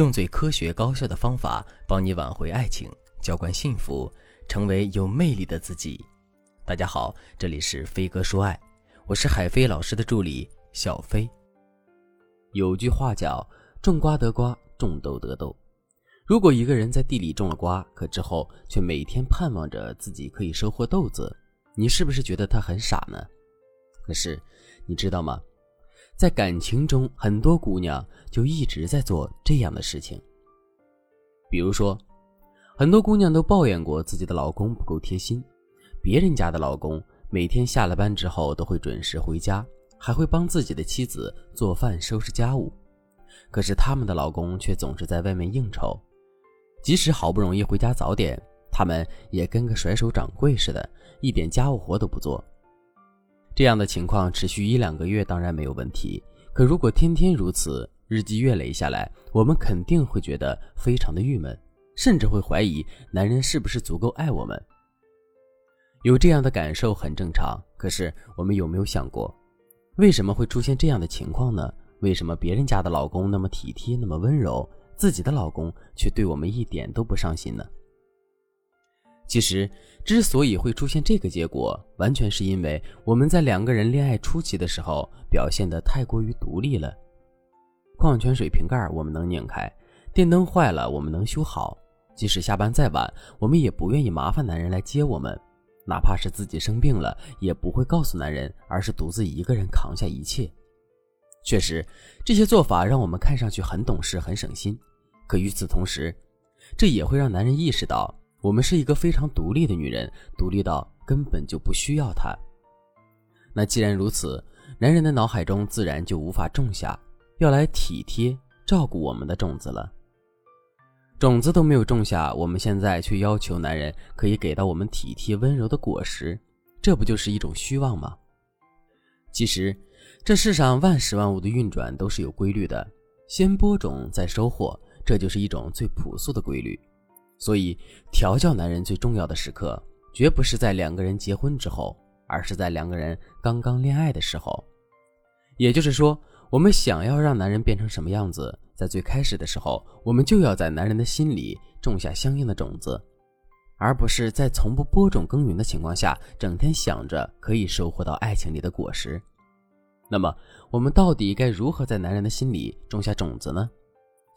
用最科学高效的方法帮你挽回爱情，浇灌幸福，成为有魅力的自己。大家好，这里是飞哥说爱，我是海飞老师的助理小飞。有句话叫“种瓜得瓜，种豆得豆”。如果一个人在地里种了瓜，可之后却每天盼望着自己可以收获豆子，你是不是觉得他很傻呢？可是，你知道吗？在感情中，很多姑娘就一直在做这样的事情。比如说，很多姑娘都抱怨过自己的老公不够贴心，别人家的老公每天下了班之后都会准时回家，还会帮自己的妻子做饭、收拾家务。可是他们的老公却总是在外面应酬，即使好不容易回家早点，他们也跟个甩手掌柜似的，一点家务活都不做。这样的情况持续一两个月当然没有问题，可如果天天如此，日积月累下来，我们肯定会觉得非常的郁闷，甚至会怀疑男人是不是足够爱我们。有这样的感受很正常，可是我们有没有想过，为什么会出现这样的情况呢？为什么别人家的老公那么体贴，那么温柔，自己的老公却对我们一点都不上心呢？其实，之所以会出现这个结果，完全是因为我们在两个人恋爱初期的时候表现得太过于独立了。矿泉水瓶盖我们能拧开，电灯坏了我们能修好，即使下班再晚，我们也不愿意麻烦男人来接我们。哪怕是自己生病了，也不会告诉男人，而是独自一个人扛下一切。确实，这些做法让我们看上去很懂事、很省心。可与此同时，这也会让男人意识到。我们是一个非常独立的女人，独立到根本就不需要他。那既然如此，男人的脑海中自然就无法种下要来体贴照顾我们的种子了。种子都没有种下，我们现在却要求男人可以给到我们体贴温柔的果实，这不就是一种虚妄吗？其实，这世上万事万物的运转都是有规律的，先播种再收获，这就是一种最朴素的规律。所以，调教男人最重要的时刻，绝不是在两个人结婚之后，而是在两个人刚刚恋爱的时候。也就是说，我们想要让男人变成什么样子，在最开始的时候，我们就要在男人的心里种下相应的种子，而不是在从不播种耕耘的情况下，整天想着可以收获到爱情里的果实。那么，我们到底该如何在男人的心里种下种子呢？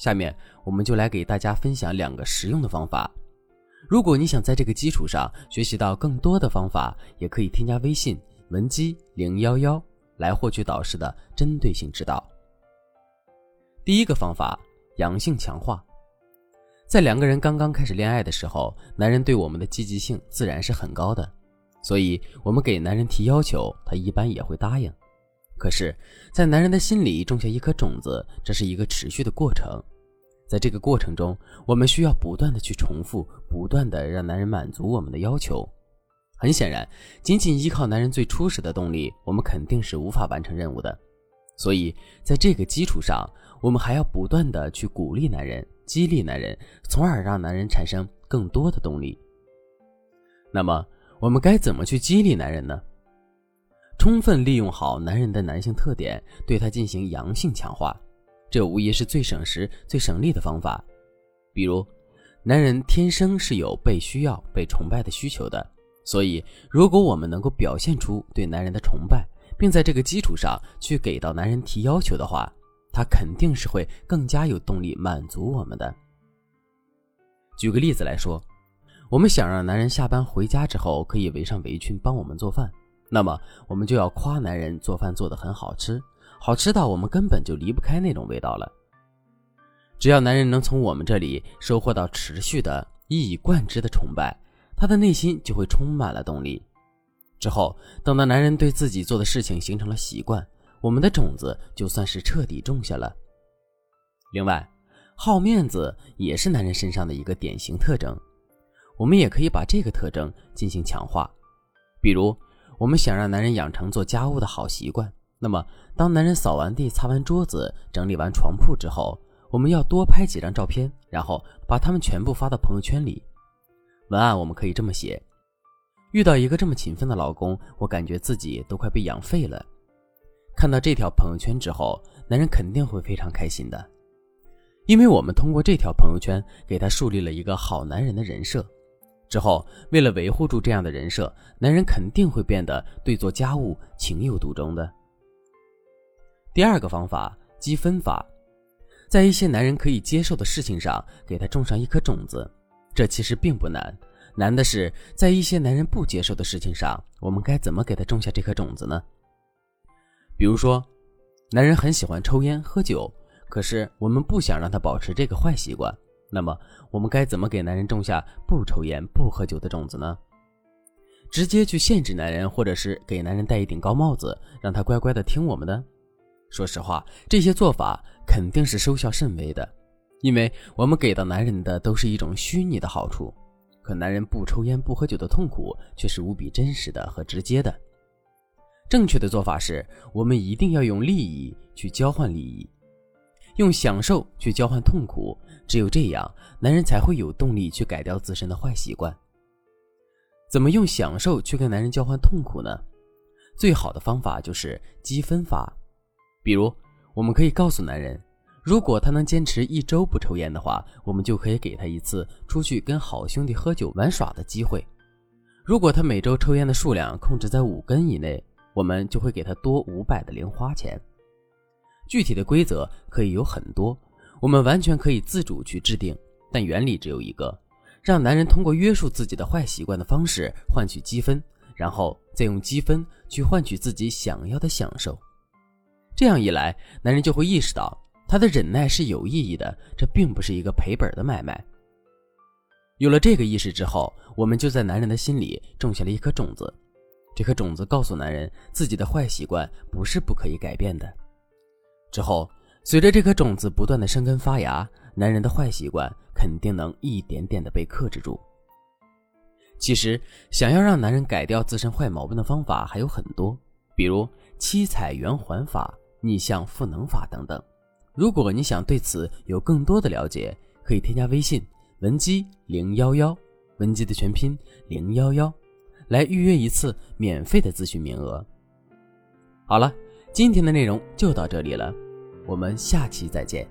下面我们就来给大家分享两个实用的方法。如果你想在这个基础上学习到更多的方法，也可以添加微信文姬零幺幺来获取导师的针对性指导。第一个方法，阳性强化。在两个人刚刚开始恋爱的时候，男人对我们的积极性自然是很高的，所以我们给男人提要求，他一般也会答应。可是，在男人的心里种下一颗种子，这是一个持续的过程。在这个过程中，我们需要不断的去重复，不断的让男人满足我们的要求。很显然，仅仅依靠男人最初始的动力，我们肯定是无法完成任务的。所以，在这个基础上，我们还要不断的去鼓励男人，激励男人，从而让男人产生更多的动力。那么，我们该怎么去激励男人呢？充分利用好男人的男性特点，对他进行阳性强化。这无疑是最省时、最省力的方法。比如，男人天生是有被需要、被崇拜的需求的，所以如果我们能够表现出对男人的崇拜，并在这个基础上去给到男人提要求的话，他肯定是会更加有动力满足我们的。举个例子来说，我们想让男人下班回家之后可以围上围裙帮我们做饭，那么我们就要夸男人做饭做得很好吃。好吃到我们根本就离不开那种味道了。只要男人能从我们这里收获到持续的一以贯之的崇拜，他的内心就会充满了动力。之后，等到男人对自己做的事情形成了习惯，我们的种子就算是彻底种下了。另外，好面子也是男人身上的一个典型特征，我们也可以把这个特征进行强化。比如，我们想让男人养成做家务的好习惯。那么，当男人扫完地、擦完桌子、整理完床铺之后，我们要多拍几张照片，然后把它们全部发到朋友圈里。文案我们可以这么写：遇到一个这么勤奋的老公，我感觉自己都快被养废了。看到这条朋友圈之后，男人肯定会非常开心的。因为我们通过这条朋友圈给他树立了一个好男人的人设。之后，为了维护住这样的人设，男人肯定会变得对做家务情有独钟的。第二个方法，积分法，在一些男人可以接受的事情上给他种上一颗种子，这其实并不难。难的是，在一些男人不接受的事情上，我们该怎么给他种下这颗种子呢？比如说，男人很喜欢抽烟喝酒，可是我们不想让他保持这个坏习惯。那么，我们该怎么给男人种下不抽烟、不喝酒的种子呢？直接去限制男人，或者是给男人戴一顶高帽子，让他乖乖的听我们的？说实话，这些做法肯定是收效甚微的，因为我们给到男人的都是一种虚拟的好处，可男人不抽烟、不喝酒的痛苦却是无比真实的和直接的。正确的做法是，我们一定要用利益去交换利益。用享受去交换痛苦，只有这样，男人才会有动力去改掉自身的坏习惯。怎么用享受去跟男人交换痛苦呢？最好的方法就是积分法。比如，我们可以告诉男人，如果他能坚持一周不抽烟的话，我们就可以给他一次出去跟好兄弟喝酒玩耍的机会。如果他每周抽烟的数量控制在五根以内，我们就会给他多五百的零花钱。具体的规则可以有很多，我们完全可以自主去制定，但原理只有一个：让男人通过约束自己的坏习惯的方式换取积分，然后再用积分去换取自己想要的享受。这样一来，男人就会意识到他的忍耐是有意义的，这并不是一个赔本的买卖。有了这个意识之后，我们就在男人的心里种下了一颗种子，这颗种子告诉男人，自己的坏习惯不是不可以改变的。之后，随着这颗种子不断的生根发芽，男人的坏习惯肯定能一点点的被克制住。其实，想要让男人改掉自身坏毛病的方法还有很多，比如七彩圆环法、逆向赋能法等等。如果你想对此有更多的了解，可以添加微信文姬零幺幺，文姬的全拼零幺幺，来预约一次免费的咨询名额。好了，今天的内容就到这里了。我们下期再见。